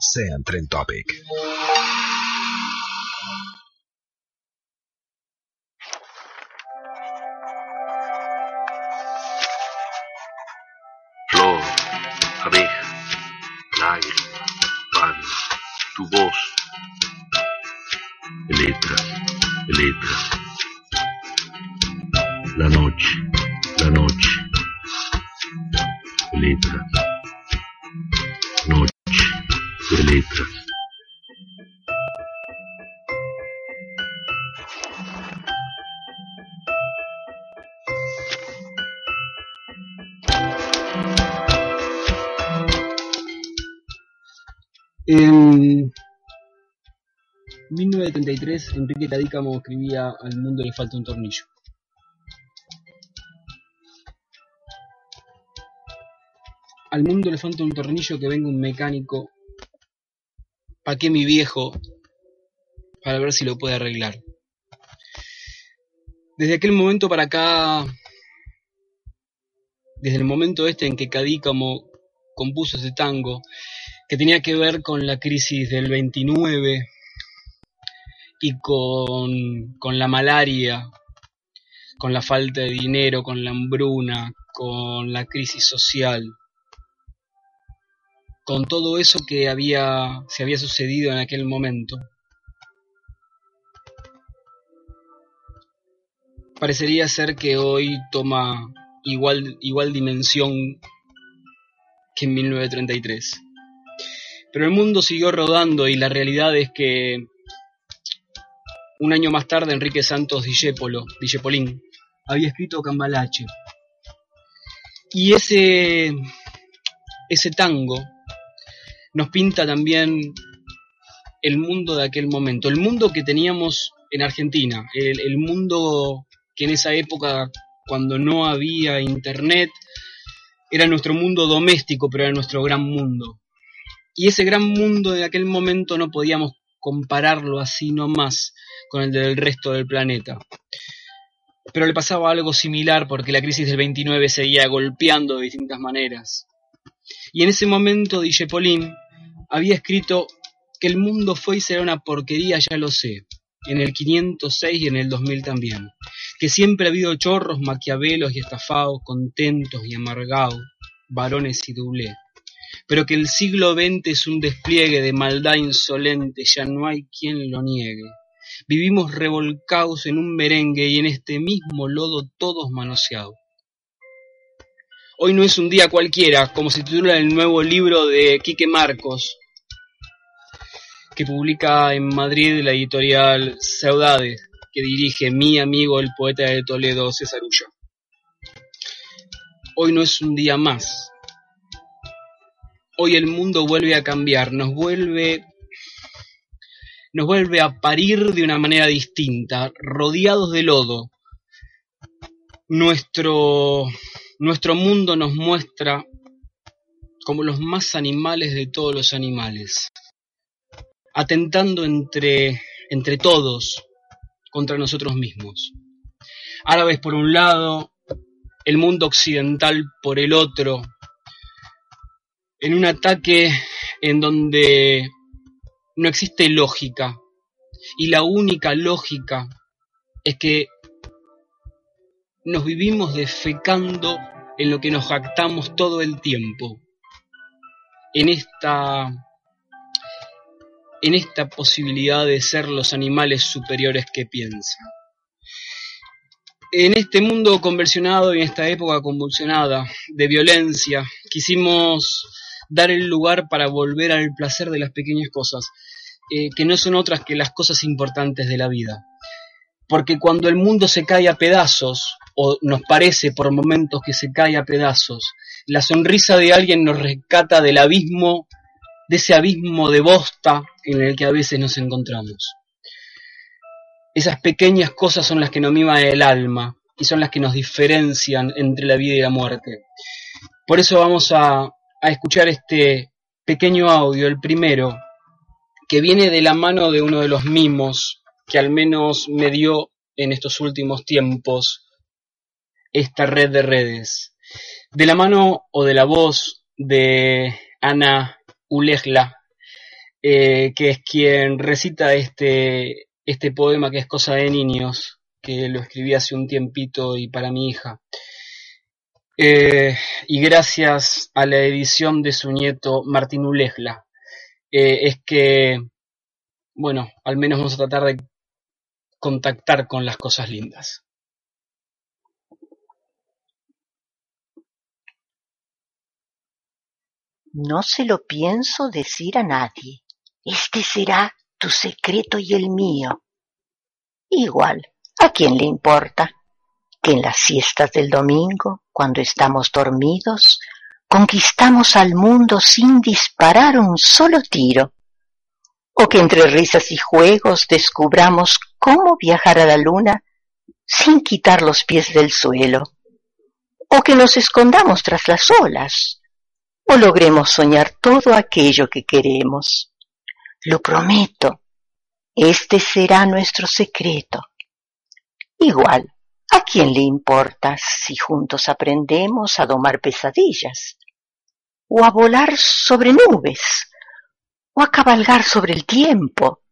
sean Trend Topic. Flor, abeja, lágrima, pan, tu voz. Letras, letras. 1933, Enrique Cadícamo escribía Al mundo le falta un tornillo. Al mundo le falta un tornillo que venga un mecánico. ¿Pa' qué mi viejo? Para ver si lo puede arreglar. Desde aquel momento para acá, desde el momento este en que Cadícamo compuso ese tango, que tenía que ver con la crisis del 29 y con, con la malaria, con la falta de dinero, con la hambruna, con la crisis social, con todo eso que había, se había sucedido en aquel momento. Parecería ser que hoy toma igual, igual dimensión que en 1933. Pero el mundo siguió rodando y la realidad es que un año más tarde Enrique Santos Discépolo, Discepolín había escrito Cambalache. Y ese, ese tango nos pinta también el mundo de aquel momento, el mundo que teníamos en Argentina, el, el mundo que en esa época, cuando no había internet, era nuestro mundo doméstico, pero era nuestro gran mundo. Y ese gran mundo de aquel momento no podíamos compararlo así nomás con el del resto del planeta. Pero le pasaba algo similar porque la crisis del 29 seguía golpeando de distintas maneras. Y en ese momento Dijepolín había escrito que el mundo fue y será una porquería, ya lo sé, en el 506 y en el 2000 también. Que siempre ha habido chorros, maquiavelos y estafados, contentos y amargados, varones y doblé pero que el siglo XX es un despliegue de maldad insolente, ya no hay quien lo niegue. Vivimos revolcados en un merengue y en este mismo lodo todos manoseados. Hoy no es un día cualquiera, como se titula el nuevo libro de Quique Marcos, que publica en Madrid la editorial Saudades, que dirige mi amigo el poeta de Toledo, César Ulloa. Hoy no es un día más, hoy el mundo vuelve a cambiar, nos vuelve nos vuelve a parir de una manera distinta, rodeados de lodo. Nuestro nuestro mundo nos muestra como los más animales de todos los animales, atentando entre entre todos contra nosotros mismos. Árabes por un lado, el mundo occidental por el otro, en un ataque en donde no existe lógica y la única lógica es que nos vivimos defecando en lo que nos jactamos todo el tiempo, en esta en esta posibilidad de ser los animales superiores que piensan. En este mundo conversionado y en esta época convulsionada de violencia, quisimos dar el lugar para volver al placer de las pequeñas cosas, eh, que no son otras que las cosas importantes de la vida. Porque cuando el mundo se cae a pedazos, o nos parece por momentos que se cae a pedazos, la sonrisa de alguien nos rescata del abismo, de ese abismo de bosta en el que a veces nos encontramos. Esas pequeñas cosas son las que nos miman el alma y son las que nos diferencian entre la vida y la muerte. Por eso vamos a, a escuchar este pequeño audio, el primero, que viene de la mano de uno de los mimos que al menos me dio en estos últimos tiempos esta red de redes. De la mano o de la voz de Ana Ulejla, eh, que es quien recita este, este poema que es Cosa de Niños, que lo escribí hace un tiempito y para mi hija. Eh, y gracias a la edición de su nieto Martín Ulejla, eh, es que, bueno, al menos vamos a tratar de contactar con las cosas lindas. No se lo pienso decir a nadie. Este será tu secreto y el mío. Igual, ¿a quién le importa? Que en las siestas del domingo, cuando estamos dormidos, conquistamos al mundo sin disparar un solo tiro. O que entre risas y juegos descubramos cómo viajar a la luna sin quitar los pies del suelo. O que nos escondamos tras las olas o logremos soñar todo aquello que queremos. Lo prometo, este será nuestro secreto. Igual, ¿a quién le importa si juntos aprendemos a domar pesadillas? ¿O a volar sobre nubes? ¿O a cabalgar sobre el tiempo?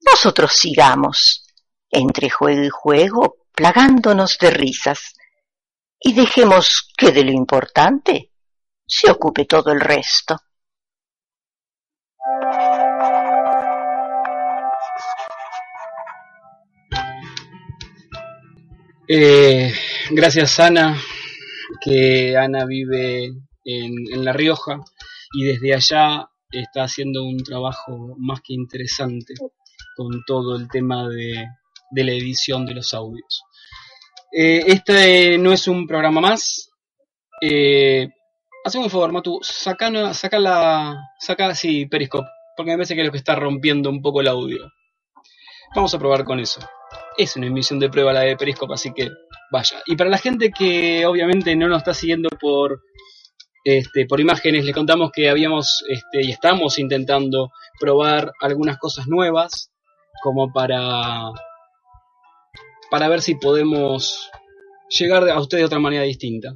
Nosotros sigamos, entre juego y juego, plagándonos de risas, y dejemos que de lo importante se ocupe todo el resto. Eh, gracias Ana, que Ana vive en, La Rioja y desde allá está haciendo un trabajo más que interesante con todo el tema de, la edición de los audios. Eh, este no es un programa más, eh, Haceme un favor, Matu, saca, saca la. saca así Periscope, porque me parece que es lo que está rompiendo un poco el audio. Vamos a probar con eso. Es una emisión de prueba la de Periscope, así que vaya. Y para la gente que obviamente no nos está siguiendo por, este, por imágenes, le contamos que habíamos este, y estamos intentando probar algunas cosas nuevas, como para, para ver si podemos llegar a ustedes de otra manera distinta.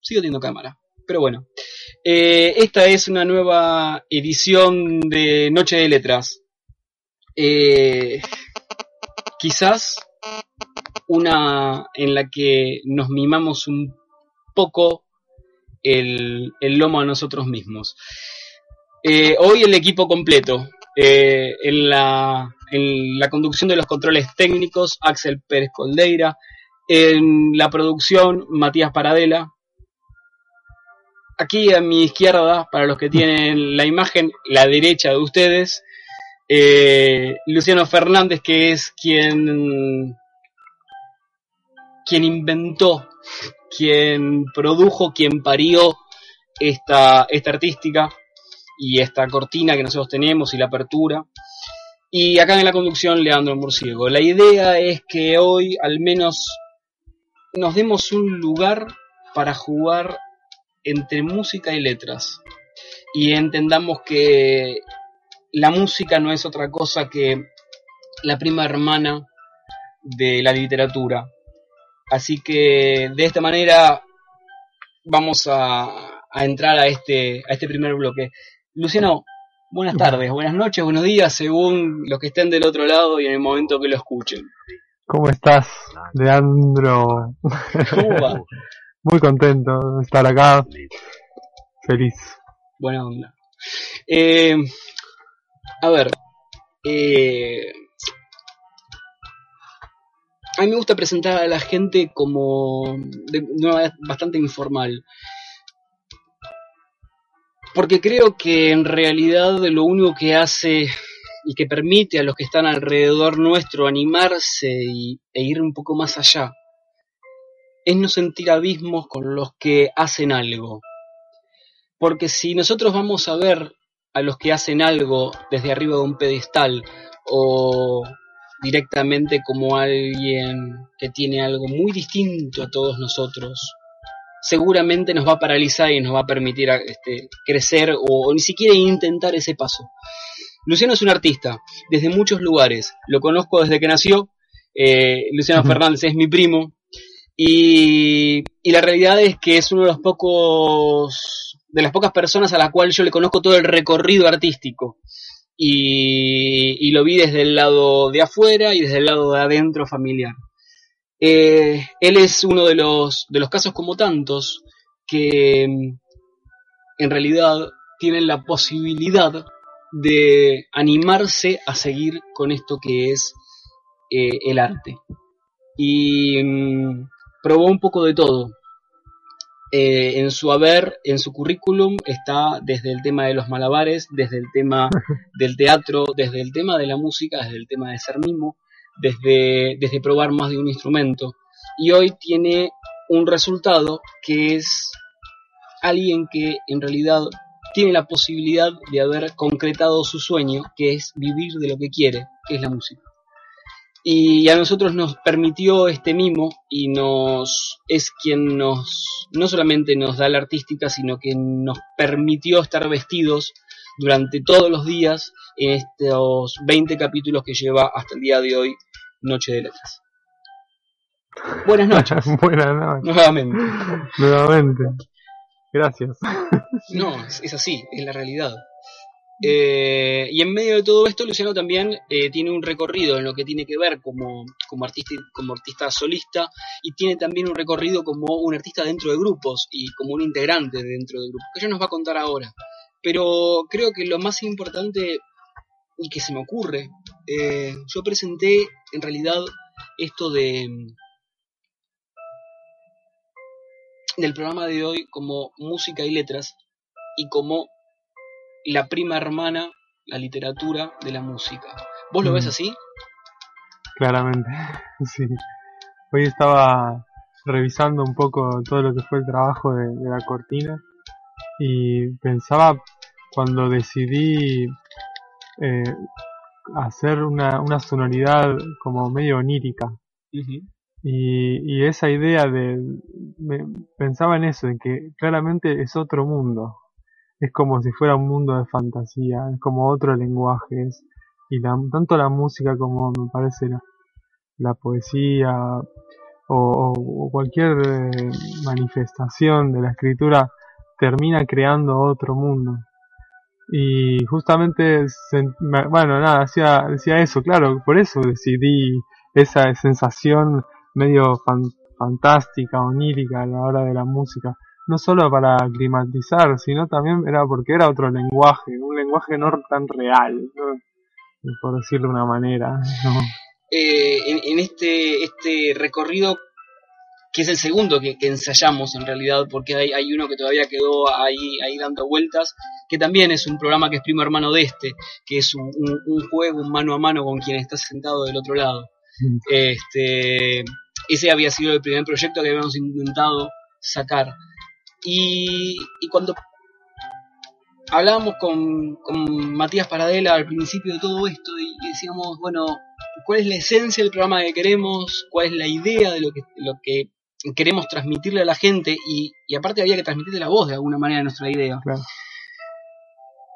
Sigo teniendo cámara. Pero bueno, eh, esta es una nueva edición de Noche de Letras. Eh, quizás una en la que nos mimamos un poco el, lomo a nosotros mismos. Eh, hoy el equipo completo. Eh, en, la, en la conducción de los controles técnicos, Axel Pérez Coldeira. En la producción, Matías Paradela aquí a mi izquierda, para los que tienen la imagen, la derecha de ustedes, eh, Luciano Fernández, que es quien, quien inventó, quien produjo, quien parió esta, esta artística y esta cortina que nosotros tenemos y la apertura. Y acá en la conducción, Leandro Murciego. La idea es que hoy al menos nos demos un lugar para jugar entre música y letras y entendamos que la música no es otra cosa que la prima hermana de la literatura. Así que de esta manera vamos a, a entrar a este, a este primer bloque. Luciano, buenas tardes, buenas noches, buenos días, según los que estén del otro lado y en el momento que lo escuchen. ¿Cómo estás, Leandro? ¿Cómo va? Muy contento de estar acá. Feliz. Buena onda. Eh, A ver, eh, a mí me gusta presentar a la gente como de una manera bastante informal. Porque creo que en realidad lo único que hace y que permite a los que están alrededor nuestro animarse y, e ir un poco más allá es no sentir abismos con los que hacen algo. Porque si nosotros vamos a ver a los que hacen algo desde arriba de un pedestal o directamente como alguien que tiene algo muy distinto a todos nosotros, seguramente nos va a paralizar y nos va a permitir este, crecer o, ni siquiera intentar ese paso. Luciano es un artista desde muchos lugares, lo conozco desde que nació, eh, Luciano Fernández es mi primo. Y, y la realidad es que es uno de los pocos de las pocas personas a la cual yo le conozco todo el recorrido artístico y, lo vi desde el lado de afuera y desde el lado de adentro familiar. Eh, él es uno de los, de los casos como tantos que mm, en realidad tienen la posibilidad de animarse a seguir con esto que es eh, el arte. Y mm, probó un poco de todo. Eh, en su haber, en su currículum, está desde el tema de los malabares, desde el tema del teatro, desde el tema de la música, desde el tema de ser mimo, desde, desde probar más de un instrumento. Y hoy tiene un resultado que es alguien que en realidad tiene la posibilidad de haber concretado su sueño, que es vivir de lo que quiere, que es la música y a nosotros nos permitió este mimo y nos es quien nos no solamente nos da la artística sino que nos permitió estar vestidos durante todos los días en estos 20 capítulos que lleva hasta el día de hoy Noche de Letras. Buenas noches. Buenas noches. Nuevamente. Nuevamente. Gracias. No, es así, es la realidad. Eh, y en medio de todo esto, Luciano también eh, tiene un recorrido en lo que tiene que ver como, como, artista, como artista solista y tiene también un recorrido como un artista dentro de grupos y como un integrante dentro de grupos, que ella nos va a contar ahora. Pero creo que lo más importante y que se me ocurre, eh, yo presenté en realidad esto de del programa de hoy como música y letras y como la prima hermana, la literatura de la música. ¿Vos lo ves mm. así? Claramente, sí. Hoy estaba revisando un poco todo lo que fue el trabajo de, la cortina y pensaba cuando decidí eh, hacer una, una, sonoridad como medio onírica. y, y, esa idea de... pensaba en eso, en que claramente es otro mundo es como si fuera un mundo de fantasía, es como otro lenguaje, y tanto la música como me parece la, poesía o, cualquier eh, manifestación de la escritura termina creando otro mundo. Y justamente, bueno, nada, decía, decía eso, claro, por eso decidí esa sensación medio fantástica, onírica a la hora de la música no solo para climatizar, sino también era porque era otro lenguaje, un lenguaje no tan real, por decirlo de una manera. Eh, en, este, este recorrido, que es el segundo que, ensayamos en realidad, porque hay, hay, uno que todavía quedó ahí, ahí dando vueltas, que también es un programa que es primo hermano de este, que es un, juego, un mano a mano con quien está sentado del otro lado. Mm. Este, ese había sido el primer proyecto que habíamos intentado sacar. Y, cuando hablábamos con, Matías Paradela al principio de todo esto y decíamos, bueno, ¿cuál es la esencia del programa que queremos? ¿Cuál es la idea de lo que, lo que queremos transmitirle a la gente? Y, aparte había que transmitirle la voz de alguna manera nuestra idea.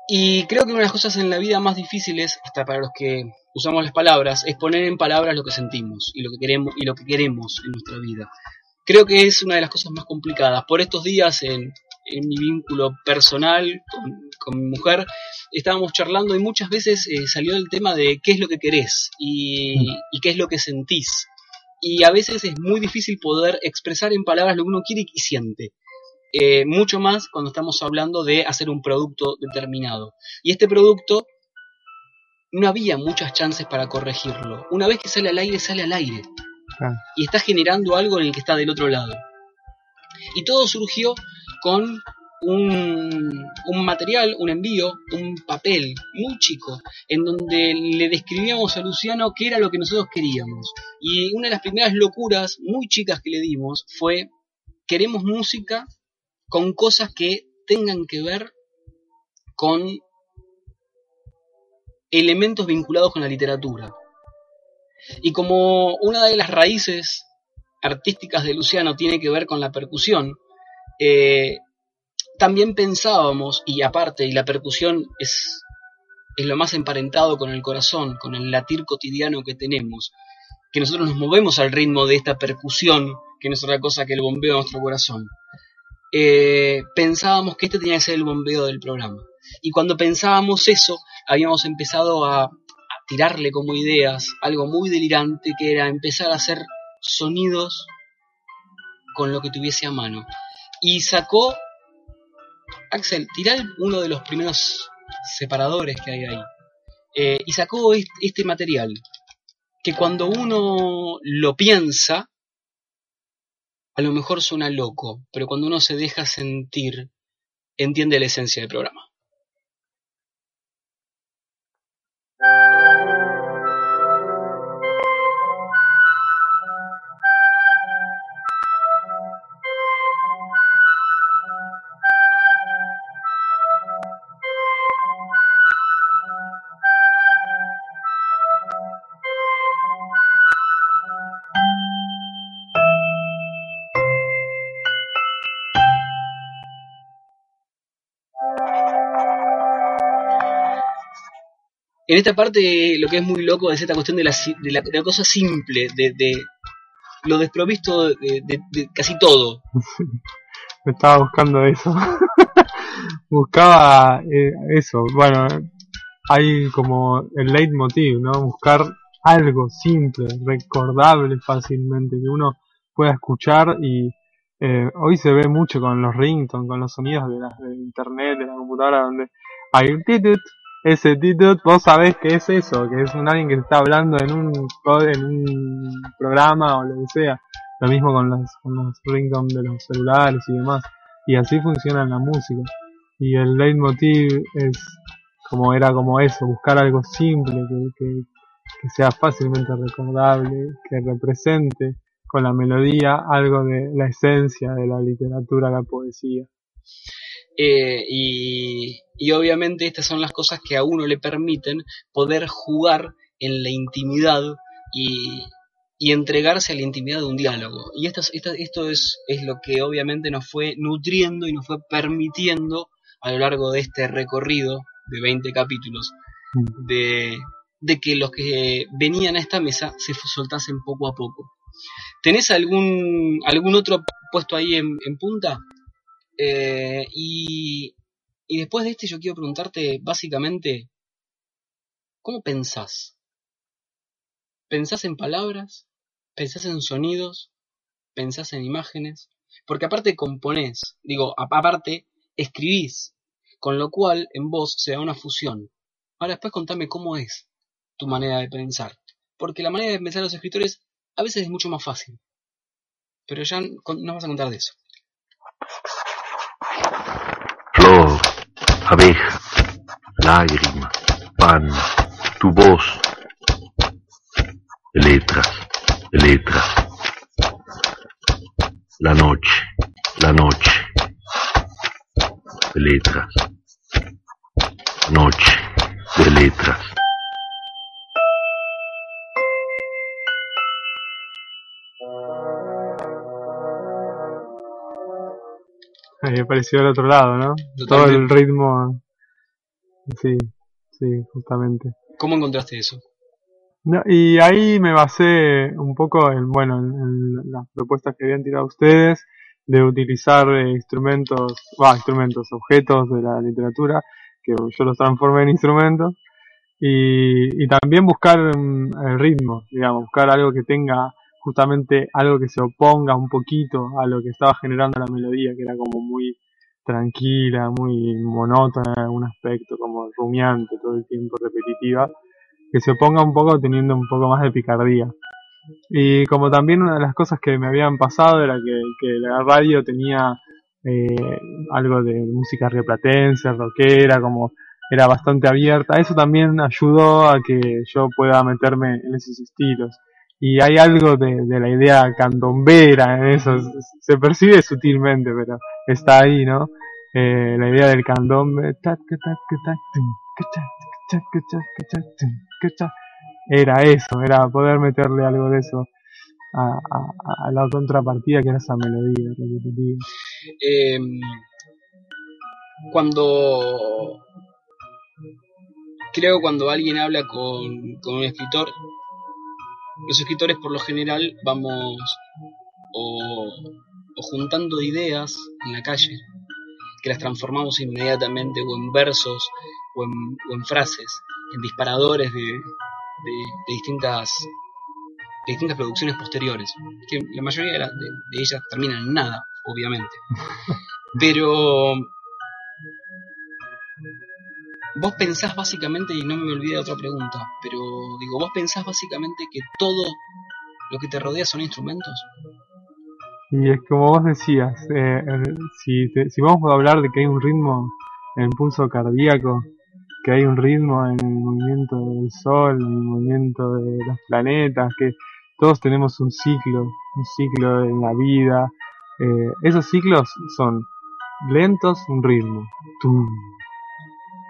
Y creo que una de las cosas en la vida más difíciles, hasta para los que usamos las palabras, es poner en palabras lo que sentimos y lo que queremos y lo que queremos en nuestra vida creo que es una de las cosas más complicadas. Por estos días, en, mi vínculo personal con, mi mujer, estábamos charlando y muchas veces eh, salió el tema de qué es lo que querés y, qué es lo que sentís. Y a veces es muy difícil poder expresar en palabras lo que uno quiere y siente. Eh, mucho más cuando estamos hablando de hacer un producto determinado. Y este producto no había muchas chances para corregirlo. Una vez que sale al aire, sale al aire. Y está generando algo en el que está del otro lado. Y todo surgió con un, un material, un envío, un papel muy chico, en donde le describíamos a Luciano qué era lo que nosotros queríamos. Y una de las primeras locuras muy chicas que le dimos fue, queremos música con cosas que tengan que ver con elementos vinculados con la literatura. Y como una de las raíces artísticas de Luciano tiene que ver con la percusión, eh, también pensábamos, y aparte, y la percusión es, es lo más emparentado con el corazón, con el latir cotidiano que tenemos, que nosotros nos movemos al ritmo de esta percusión, que no es otra cosa que el bombeo de nuestro corazón. Eh, pensábamos que este tenía que ser el bombeo del programa. Y cuando pensábamos eso, habíamos empezado a, tirarle como ideas algo muy delirante, que era empezar a hacer sonidos con lo que tuviese a mano. Y sacó, Axel, tirá uno de los primeros separadores que hay ahí. Eh, y sacó est- este material, que cuando uno lo piensa, a lo mejor suena loco, pero cuando uno se deja sentir, entiende la esencia del programa. En esta parte lo que es muy loco es esta cuestión de la, cosa simple, de, lo desprovisto de, casi todo. Estaba buscando eso. Buscaba eh, eso. Bueno, hay como el leitmotiv, ¿no? Buscar algo simple, recordable fácilmente, que uno pueda escuchar y eh, hoy se ve mucho con los ringtones, con los sonidos de, la, internet, de la computadora, donde hay un titut, ese titut, vos sabés que es eso, que es un alguien que está hablando en un, en un programa o lo que sea. Lo mismo con los, con los ringtones de los celulares y demás. Y así funciona la música. Y el leitmotiv es como era como eso, buscar algo simple, que, que, que sea fácilmente recordable, que represente con la melodía algo de la esencia de la literatura, la poesía. Eh, y, y obviamente estas son las cosas que a uno le permiten poder jugar en la intimidad y, y entregarse a la intimidad de un diálogo. Y esto, es- esto, esto es, es lo que obviamente nos fue nutriendo y nos fue permitiendo a lo largo de este recorrido de 20 capítulos de, de que los que venían a esta mesa se soltasen poco a poco. ¿Tenés algún, algún otro puesto ahí en, en punta? Eh, y, y después de este yo quiero preguntarte básicamente, ¿cómo pensás? ¿Pensás en palabras? ¿Pensás en sonidos? ¿Pensás en imágenes? Porque aparte componés, digo, aparte escribís, con lo cual en vos se da una fusión. Ahora después contame cómo es tu manera de pensar. Porque la manera de pensar de los escritores a veces es mucho más fácil. Pero ya nos vas a contar de eso. Flor, abeja, lágrima, pan, tu voz, letras, letras, la noche, la noche, letras, noche de letras. Ahí apareció del otro lado, ¿no? Todo el ritmo. Sí, sí, justamente. ¿Cómo encontraste eso? No, y ahí me basé un poco en, bueno, en, en las propuestas que habían tirado ustedes de utilizar eh, instrumentos, va, instrumentos, objetos de la literatura, que yo los transformé en instrumentos, y, y también buscar mm, el ritmo, digamos, buscar algo que tenga justamente algo que se oponga un poquito a lo que estaba generando la melodía, que era como muy tranquila, muy monótona en algún aspecto, como rumiante todo el tiempo, repetitiva que se oponga un poco teniendo un poco más de picardía. Y como también una de las cosas que me habían pasado era que, que la radio tenía eh, algo de música rioplatense, rockera, como era bastante abierta, eso también ayudó a que yo pueda meterme en esos estilos. Y hay algo de, de la idea candombera en eso, se percibe sutilmente, pero está ahí, ¿no? Eh, la idea del candombe, era eso, era poder meterle algo de eso a, a, la contrapartida que era esa melodía repetitiva. Eh, cuando creo cuando alguien habla con, con un escritor, los escritores por lo general vamos o, o juntando ideas en la calle, que las transformamos inmediatamente o en versos o en, o en frases, en disparadores de, de, de distintas de distintas producciones posteriores, que la mayoría de, la- de- de ellas terminan en nada, obviamente. Pero vos pensás básicamente, y no me olvidé de otra pregunta, pero digo, vos pensás básicamente que todo lo que te rodea son instrumentos. Y es como vos decías, eh, si, te- si vamos a hablar de que hay un ritmo en el pulso cardíaco, que hay un ritmo en el movimiento del sol, en el movimiento de los planetas, que todos tenemos un ciclo, un ciclo en la vida. eh, esos ciclos son lentos, un ritmo,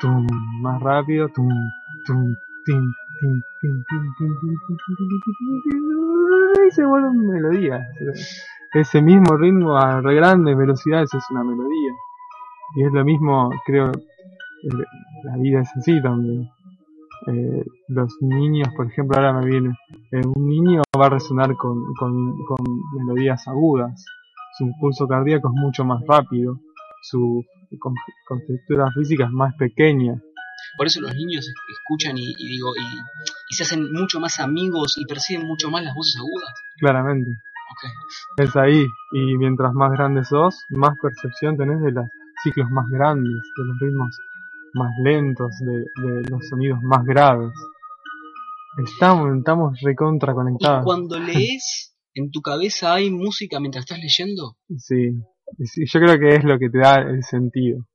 tum, más rápido, tum, tum, tin, tin, tin, tin, tin, tin, tin, y se vuelve melodía. Ese mismo ritmo a re grandes velocidades es una melodía. Y es lo mismo, creo, la vida es así también. Los niños, por ejemplo, ahora me viene, un niño va a resonar con, con, con melodías agudas, su pulso cardíaco es mucho más rápido, su con- contextura física es más pequeña. Por eso los niños es- escuchan y, y digo y, y se hacen mucho más amigos y perciben mucho más las voces agudas. Claramente, es ahí. Y mientras más grande sos, más percepción tenés de los ciclos más grandes, de los ritmos más lentos, de, de los sonidos más graves. Estamos, estamos recontra Y conectados. cuando lees, en tu cabeza hay música mientras estás leyendo. Sí, y sí, yo creo que es lo que te da el sentido.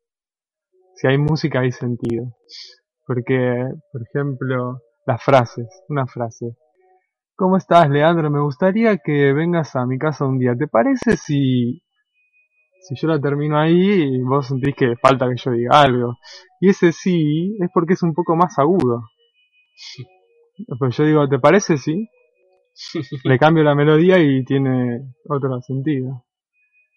Si hay música hay sentido. Porque, por ejemplo, las frases, una frase. ¿Cómo estás, Leandro? Me gustaría que vengas a mi casa un día. ¿Te parece si, si yo la termino ahí y vos sentís que falta que yo diga algo? Y ese sí es porque es un poco más agudo. Pues yo digo, ¿te parece si? le cambio la melodía y tiene otro sentido.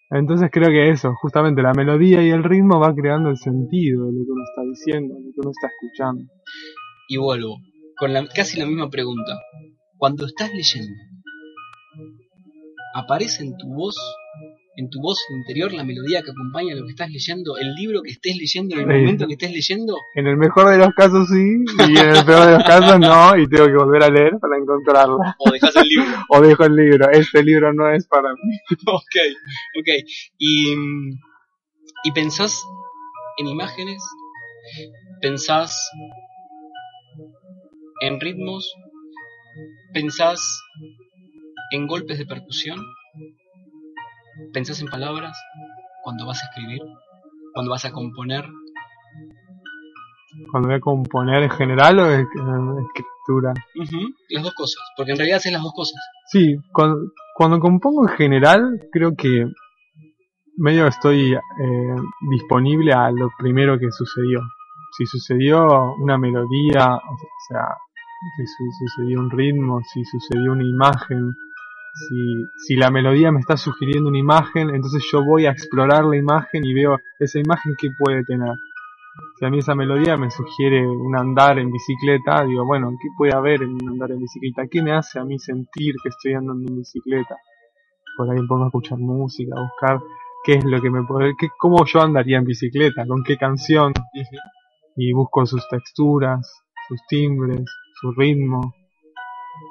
Entonces creo que eso, justamente la melodía y el ritmo va creando el sentido de lo que uno está diciendo, de lo que uno está escuchando. Y vuelvo, con la, casi la misma pregunta. Cuando estás leyendo, ¿aparece en tu voz, en tu voz interior la melodía que acompaña lo que estás leyendo? ¿El libro que estés leyendo en el Sí. momento que estés leyendo? En el mejor de los casos sí, y en el peor de los casos no, y tengo que volver a leer para encontrarla. ¿O dejas el libro? O dejo el libro, este libro no es para mí. ok, ok. Y, y pensás en imágenes, pensás en ritmos, pensás en golpes de percusión, pensás en palabras cuando vas a escribir, cuando vas a componer. Cuando voy a componer en general o en escritura. Las dos cosas, porque en realidad haces las dos cosas. Sí, cuando, cuando compongo en general, creo que medio estoy eh, disponible a lo primero que sucedió. Si sucedió una melodía, o sea, si su- sucedió un ritmo, si sucedió una imagen, si, si la melodía me está sugiriendo una imagen, entonces yo voy a explorar la imagen y veo esa imagen que puede tener. Si a mí esa melodía me sugiere un andar en bicicleta, digo, bueno, ¿qué puede haber en un andar en bicicleta? ¿Qué me hace a mí sentir que estoy andando en bicicleta? Por ahí pongo a escuchar música, a buscar qué es lo que me puede, qué, cómo yo andaría en bicicleta, con qué canción, y busco sus texturas, sus timbres, su ritmo,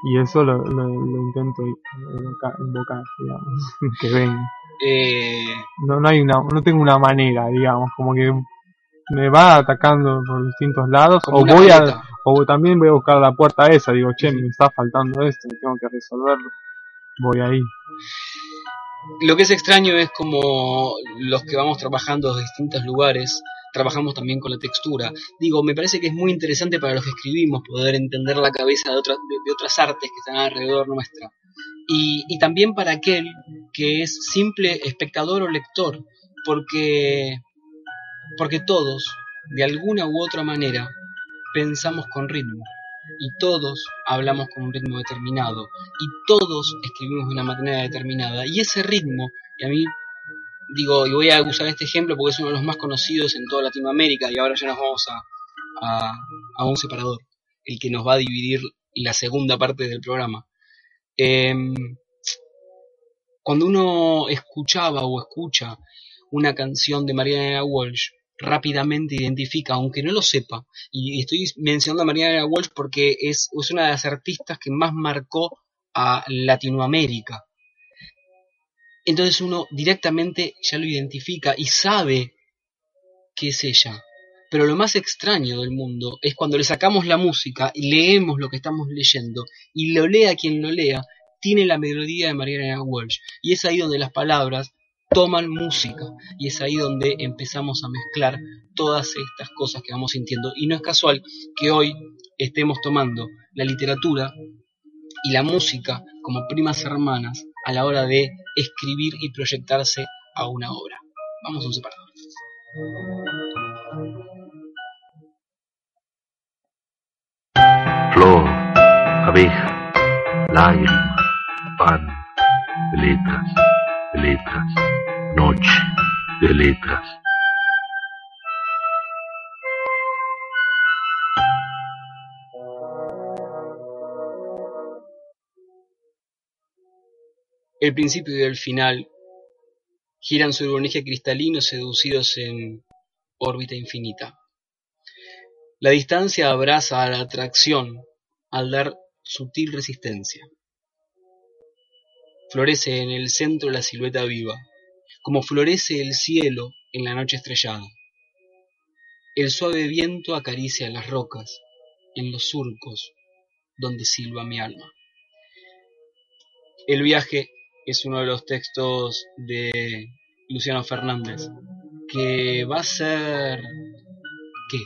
y eso lo, lo, lo intento invocar, invocar, digamos, que venga. Eh, No, no hay una, no tengo una manera, digamos, como que me va atacando por distintos lados, como o voy a. O también voy a buscar la puerta esa, digo, che, me está faltando esto, tengo que resolverlo. Voy ahí. Lo que es extraño es como los que vamos trabajando en distintos lugares, trabajamos también con la textura. Digo, me parece que es muy interesante para los que escribimos poder entender la cabeza de otras, de, otras artes que están alrededor nuestra. Y, y también para aquel que es simple espectador o lector, porque, porque todos, de alguna u otra manera, pensamos con ritmo y todos hablamos con un ritmo determinado y todos escribimos de una manera determinada y ese ritmo, y a mí digo, y voy a usar este ejemplo porque es uno de los más conocidos en toda Latinoamérica y ahora ya nos vamos a, a, un separador, el que nos va a dividir la segunda parte del programa. Em, cuando uno escuchaba o escucha una canción de Mariana Walsh, rápidamente identifica, aunque no lo sepa, y estoy mencionando a Mariana Walsh porque es, es una de las artistas que más marcó a Latinoamérica. Entonces uno directamente ya lo identifica y sabe que es ella. Pero lo más extraño del mundo es cuando le sacamos la música y leemos lo que estamos leyendo y lo lea quien lo lea, tiene la melodía de Mariana Walsh. Y es ahí donde las palabras toman música y es ahí donde empezamos a mezclar todas estas cosas que vamos sintiendo y no es casual que hoy estemos tomando la literatura y la música como primas hermanas a la hora de escribir y proyectarse a una obra. Vamos a un separador. Flor, abeja, lágrima, pan, letras, letras noche de letras. El principio y el final giran sobre un eje cristalino seducidos en órbita infinita. La distancia abraza a la atracción al dar sutil resistencia. Florece en el centro la silueta viva, como florece el cielo en la noche estrellada. El suave viento acaricia las rocas, en los surcos donde silba mi alma. El viaje es uno de los textos de Luciano Fernández, que va a ser... ¿Qué?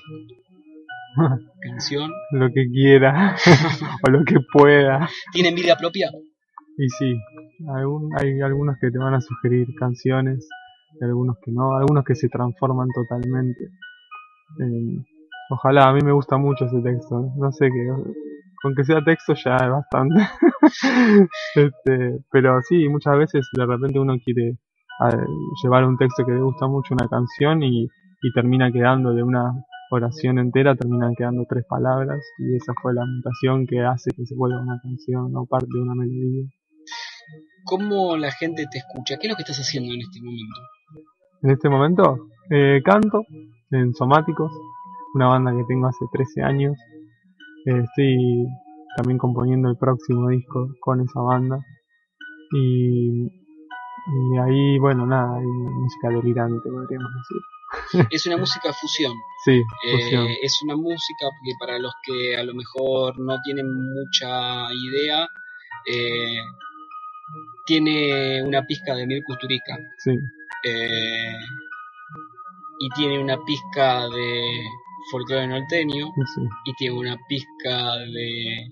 ¿Canción? Lo que quiera, o lo que pueda. ¿Tiene vida propia? Y sí, hay algunos que te van a sugerir canciones, y algunos que no, algunos que se transforman totalmente. Eh, ojalá, a mí me gusta mucho ese texto, no sé qué, con que sea texto ya es bastante. este, pero sí, muchas veces de repente uno quiere llevar un texto que le gusta mucho una canción y, y termina quedando de una oración entera, terminan quedando tres palabras y esa fue la mutación que hace que se vuelva una canción o parte de una melodía. ¿Cómo la gente te escucha? ¿Qué es lo que estás haciendo en este momento? En este momento eh, canto en Somáticos, una banda que tengo hace 13 años. Eh, estoy también componiendo el próximo disco con esa banda. Y, y ahí, bueno, nada, hay música delirante, podríamos decir. Es una música fusión. Sí, eh, es una música que para los que a lo mejor no tienen mucha idea, eh, tiene una pizca de Mir Kusturica. Sí. Eh, y tiene una pizca de folclore norteño. Sí. Y tiene una pizca de.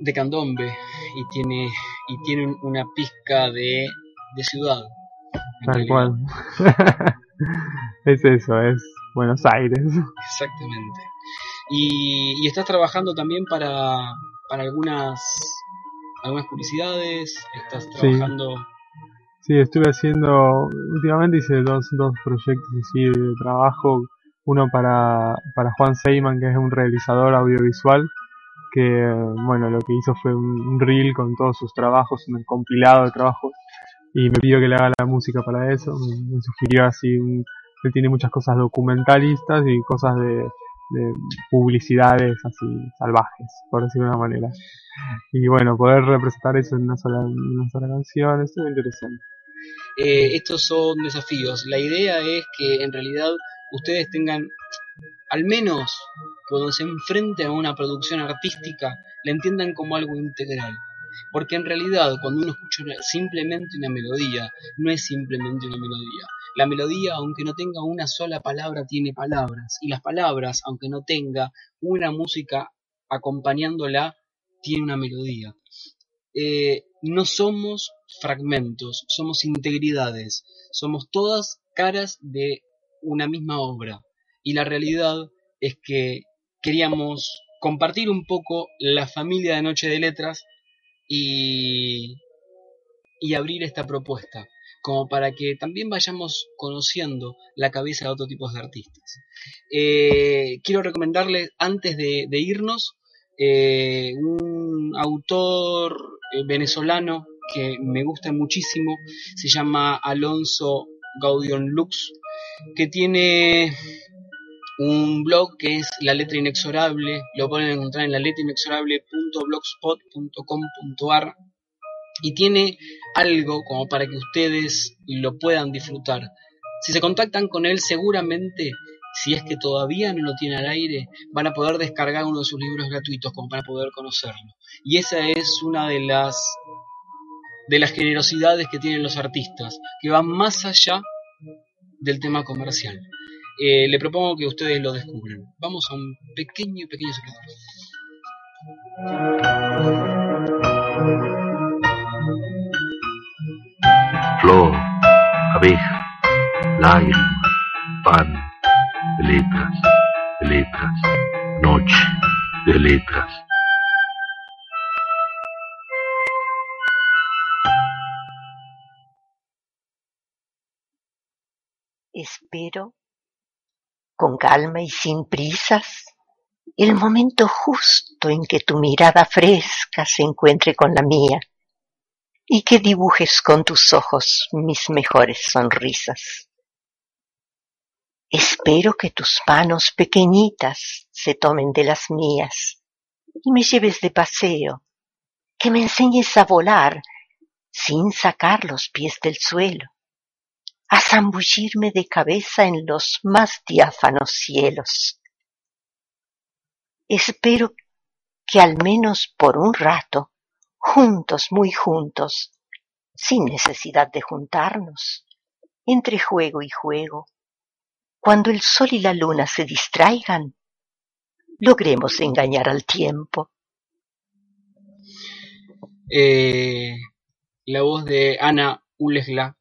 de candombe. Y tiene. y tiene una pizca de. de ciudad. Tal cual. es eso, es Buenos Aires. Exactamente. Y, y estás trabajando también para, para algunas algunas publicidades, estás trabajando Sí, estuve haciendo, últimamente hice dos, dos proyectos así de trabajo, uno para, para Juan Seyman, que es un realizador audiovisual, que bueno, lo que hizo fue un, reel con todos sus trabajos, un compilado de trabajos, y me pidió que le haga la música para eso, me, sugirió así, un, él tiene muchas cosas documentalistas y cosas de, de publicidades así salvajes, por decirlo de una manera. Y bueno, poder representar eso en una sola, en una sola canción, es interesante. Eh, estos son desafíos. La idea es que en realidad ustedes tengan al menos cuando se enfrenten a una producción artística, la entiendan como algo integral. Porque en realidad cuando uno escucha simplemente una melodía, no es simplemente una melodía. La melodía, aunque no tenga una sola palabra, tiene palabras. Y las palabras, aunque no tenga una música acompañándola, tiene una melodía. Eh, no somos fragmentos, somos integridades, somos todas caras de una misma obra. Y la realidad es que queríamos compartir un poco la familia de Noche de Letras y, y abrir esta propuesta, como para que también vayamos conociendo la cabeza de otro tipo de artistas. Eh, quiero recomendarles, antes de, irnos, eh, un autor eh, venezolano que me gusta muchísimo, se llama Alonso Gaudion Lux, que tiene un blog que es La Letra Inexorable, lo pueden encontrar en la letrainexorable.blogspot.com.ar y tiene algo como para que ustedes lo puedan disfrutar. Si se contactan con él seguramente si es que todavía no lo tiene al aire, van a poder descargar uno de sus libros gratuitos como para poder conocerlo. Y esa es una de las de las generosidades que tienen los artistas, que van más allá del tema comercial. Eh, le propongo que ustedes lo descubran. Vamos a un pequeño, pequeño secreto. Flor, abeja, lágrima, pan, letras, letras, noche de letras. Espero, con calma y sin prisas, el momento justo en que tu mirada fresca se encuentre con la mía y que dibujes con tus ojos mis mejores sonrisas. Espero que tus manos pequeñitas se tomen de las mías y me lleves de paseo, que me enseñes a volar sin sacar los pies del suelo a zambullirme de cabeza en los más diáfanos cielos. Espero que al menos por un rato, juntos, muy juntos, sin necesidad de juntarnos, entre juego y juego, cuando el sol y la luna se distraigan, logremos engañar al tiempo. Eh, la voz de Ana Ulesla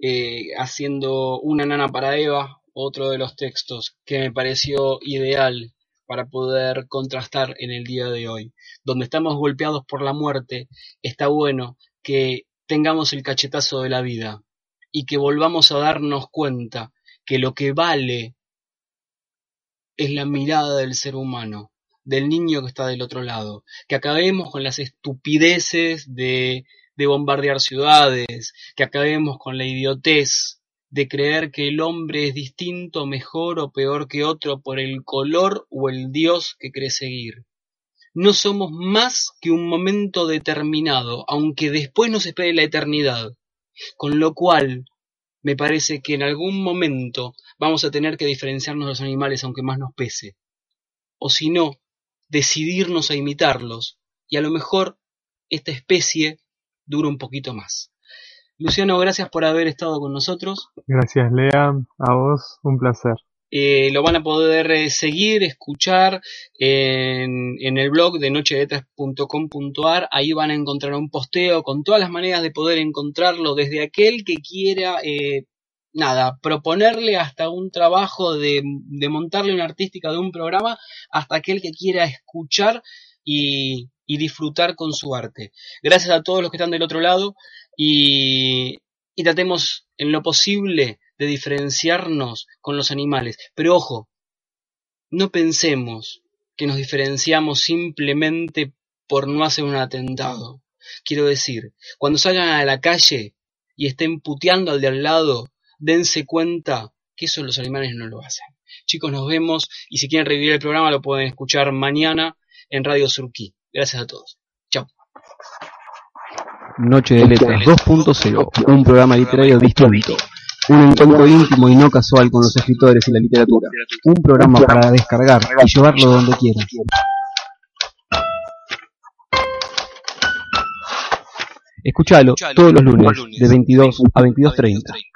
eh, haciendo Una nana para Eva, otro de los textos que me pareció ideal para poder contrastar en el día de hoy. Donde estamos golpeados por la muerte, está bueno que tengamos el cachetazo de la vida y que volvamos a darnos cuenta que lo que vale es la mirada del ser humano, del niño que está del otro lado, que acabemos con las estupideces de de bombardear ciudades, que acabemos con la idiotez de creer que el hombre es distinto, mejor o peor que otro por el color o el Dios que cree seguir. No somos más que un momento determinado, aunque después nos espere la eternidad. Con lo cual, me parece que en algún momento vamos a tener que diferenciarnos de los animales aunque más nos pese. O si no, decidirnos a imitarlos. Y a lo mejor esta especie dura un poquito más. Luciano, gracias por haber estado con nosotros. Gracias, Lea. A vos, un placer. Eh, lo van a poder eh, seguir, escuchar en, en, el blog de nocheletras.com.ar. Ahí van a encontrar un posteo con todas las maneras de poder encontrarlo, desde aquel que quiera, eh, nada, proponerle hasta un trabajo de, de montarle una artística de un programa, hasta aquel que quiera escuchar y, y disfrutar con su arte. Gracias a todos los que están del otro lado y, y tratemos en lo posible de diferenciarnos con los animales. Pero ojo, no pensemos que nos diferenciamos simplemente por no hacer un atentado. Quiero decir, cuando salgan a la calle y estén puteando al de al lado, dense cuenta que eso los animales no lo hacen. Chicos, nos vemos y si quieren revivir el programa lo pueden escuchar mañana en Radio Surquí. Gracias a todos. Chao. Noche de Letras 2.0, un programa literario distinto. Un encuentro íntimo y no casual con los escritores y la literatura. Un programa para descargar y llevarlo donde quieras. Escuchalo todos los lunes de 22 a 22.30.